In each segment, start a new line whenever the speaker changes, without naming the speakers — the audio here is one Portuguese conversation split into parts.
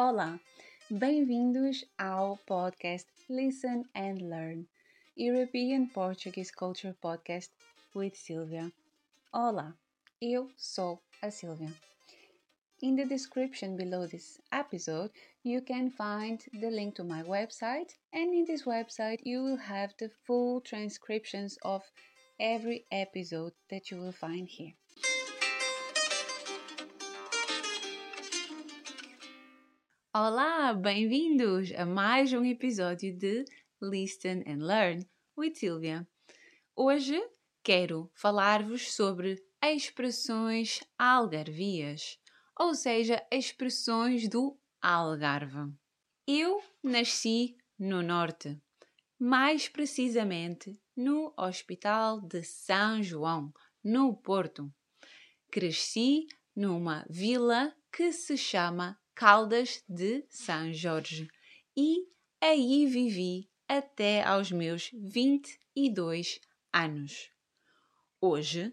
Olá, bem-vindos ao podcast Listen and Learn, European Portuguese Culture Podcast with Silvia. Olá, eu sou a Silvia. In the description below this episode, you can find the link to my website, and in this website, you will have the full transcriptions of every episode that you will find here. Olá, bem-vindos a mais um episódio de Listen and Learn with Silvia. Hoje quero falar-vos sobre expressões algarvias, ou seja, expressões do Algarve. Eu nasci no Norte, mais precisamente no Hospital de São João, no Porto. Cresci numa vila que se chama Caldas de São Jorge e aí vivi até aos meus 22 anos. Hoje,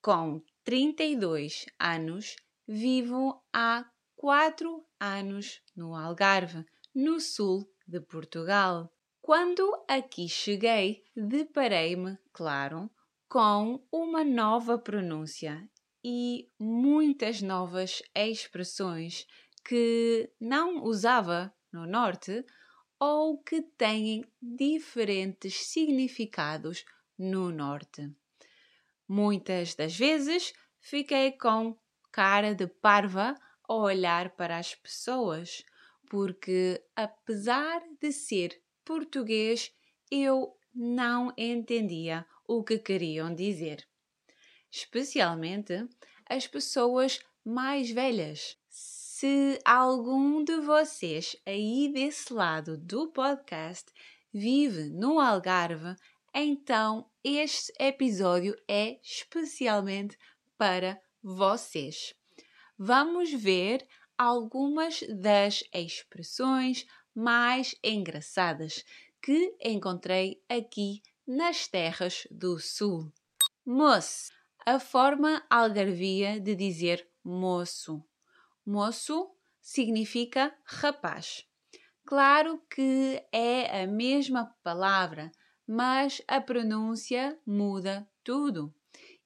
com 32 anos, vivo há 4 anos no Algarve, no sul de Portugal. Quando aqui cheguei, deparei-me, claro, com uma nova pronúncia e muitas novas expressões que não usava no Norte ou que têm diferentes significados no Norte. Muitas das vezes fiquei com cara de parva ao olhar para as pessoas, porque apesar de ser português, eu não entendia o que queriam dizer. Especialmente as pessoas mais velhas. Se algum de vocês aí desse lado do podcast vive no Algarve, então este episódio é especialmente para vocês. Vamos ver algumas das expressões mais engraçadas que encontrei aqui nas terras do Sul. Moço, a forma algarvia de dizer moço. Moço significa rapaz. Claro que é a mesma palavra, mas a pronúncia muda tudo.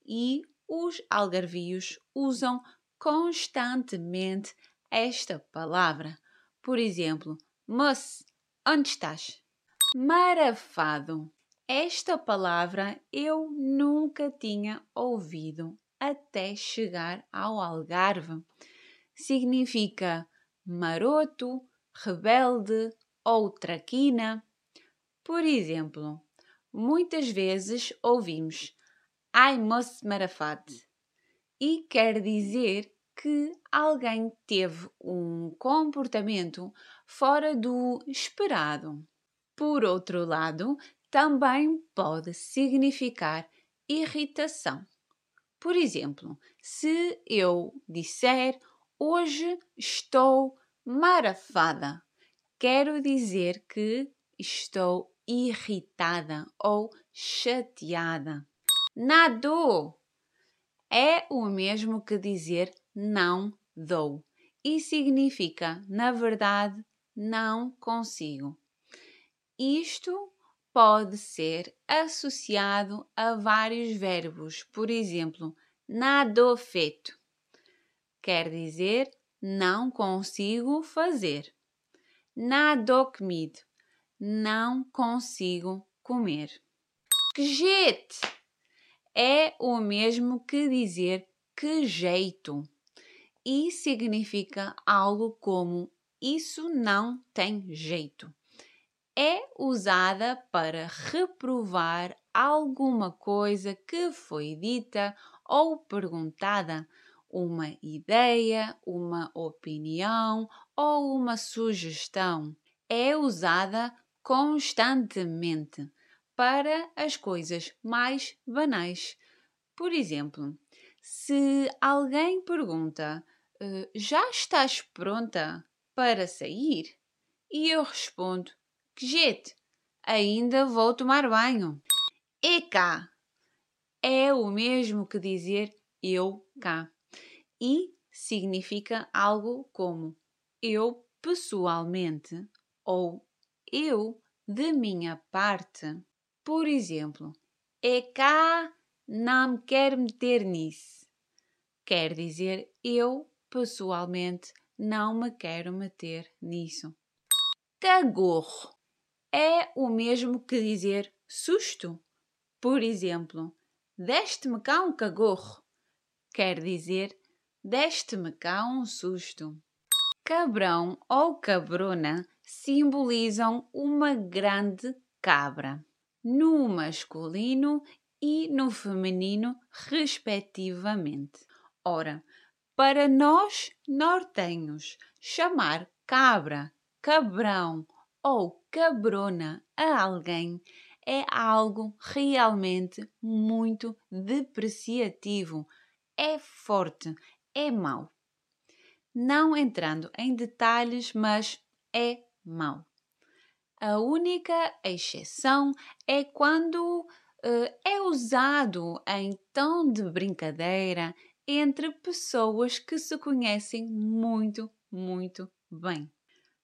E os algarvios usam constantemente esta palavra. Por exemplo, moço, onde estás? Marafado. Esta palavra eu nunca tinha ouvido até chegar ao Algarve significa maroto, rebelde ou traquina. Por exemplo, muitas vezes ouvimos Ai moço marafate e quer dizer que alguém teve um comportamento fora do esperado. Por outro lado, também pode significar irritação. Por exemplo, se eu disser Hoje estou marafada. Quero dizer que estou irritada ou chateada. Nado é o mesmo que dizer não dou e significa, na verdade, não consigo. Isto pode ser associado a vários verbos, por exemplo, nado feito quer dizer não consigo fazer. Nada comido, não consigo comer. Que jeito é o mesmo que dizer que jeito e significa algo como isso não tem jeito. É usada para reprovar alguma coisa que foi dita ou perguntada uma ideia, uma opinião ou uma sugestão. É usada constantemente para as coisas mais banais. Por exemplo, se alguém pergunta: eh, Já estás pronta para sair? E eu respondo: Que jeito, ainda vou tomar banho. E cá é o mesmo que dizer eu cá e significa algo como eu pessoalmente ou eu de minha parte. Por exemplo, é cá não me quero meter nisso. Quer dizer, eu pessoalmente não me quero meter nisso. Cagorro é o mesmo que dizer susto. Por exemplo, deste-me cá um cagorro. Quer dizer, deste-me cá um susto. Cabrão ou cabrona simbolizam uma grande cabra, no masculino e no feminino, respectivamente. Ora, para nós nortenhos, chamar cabra, cabrão ou cabrona a alguém é algo realmente muito depreciativo, é forte, é mau. Não entrando em detalhes, mas é mau. A única exceção é quando uh, é usado em tom de brincadeira entre pessoas que se conhecem muito, muito bem.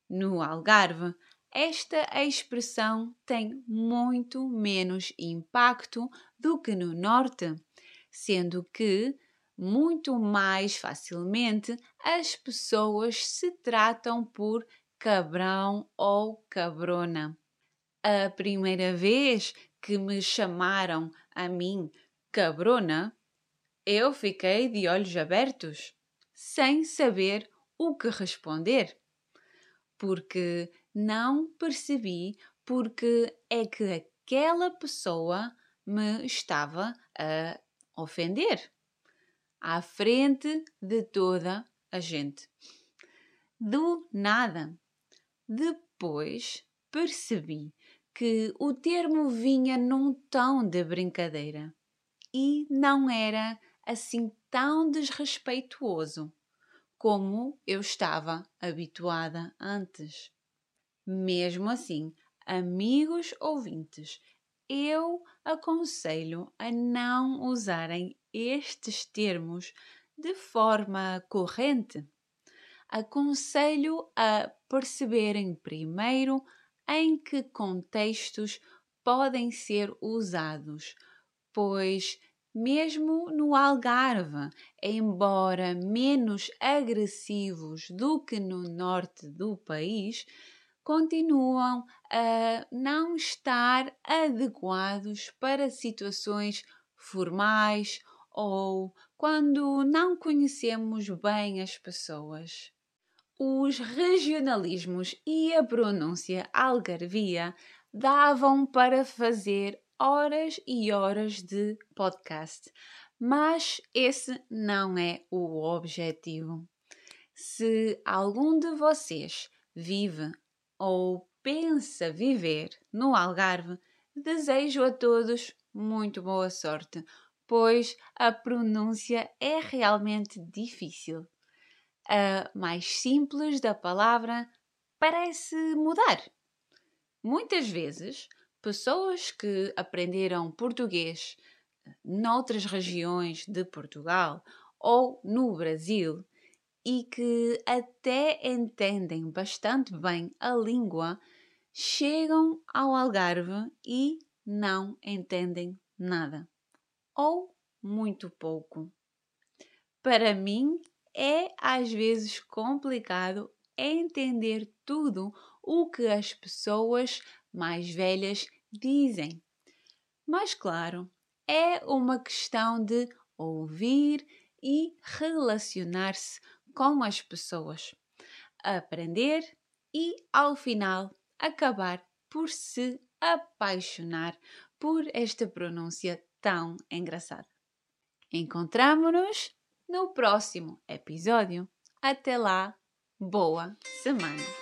No Algarve, esta expressão tem muito menos impacto do que no Norte, sendo que muito mais facilmente as pessoas se tratam por cabrão ou cabrona. A primeira vez que me chamaram a mim cabrona, eu fiquei de olhos abertos, sem saber o que responder, porque não percebi porque é que aquela pessoa me estava a ofender à frente de toda a gente. Do nada. Depois percebi que o termo vinha num tom de brincadeira e não era assim tão desrespeituoso como eu estava habituada antes. Mesmo assim, amigos ouvintes, eu aconselho a não usarem estes termos de forma corrente. Aconselho a perceberem primeiro em que contextos podem ser usados, pois, mesmo no Algarve, embora menos agressivos do que no norte do país, continuam a não estar adequados para situações formais ou quando não conhecemos bem as pessoas os regionalismos e a pronúncia algarvia davam para fazer horas e horas de podcast, mas esse não é o objetivo. Se algum de vocês vive ou pensa viver no Algarve, desejo a todos muito boa sorte, pois a pronúncia é realmente difícil a mais simples da palavra parece mudar. Muitas vezes, pessoas que aprenderam português noutras regiões de Portugal ou no Brasil e que até entendem bastante bem a língua, chegam ao Algarve e não entendem nada ou muito pouco. Para mim, é às vezes complicado entender tudo o que as pessoas mais velhas dizem. Mas, claro, é uma questão de ouvir e relacionar-se com as pessoas, aprender e, ao final, acabar por se apaixonar por esta pronúncia tão engraçada. Encontramos-nos no próximo episódio. Até lá, boa semana!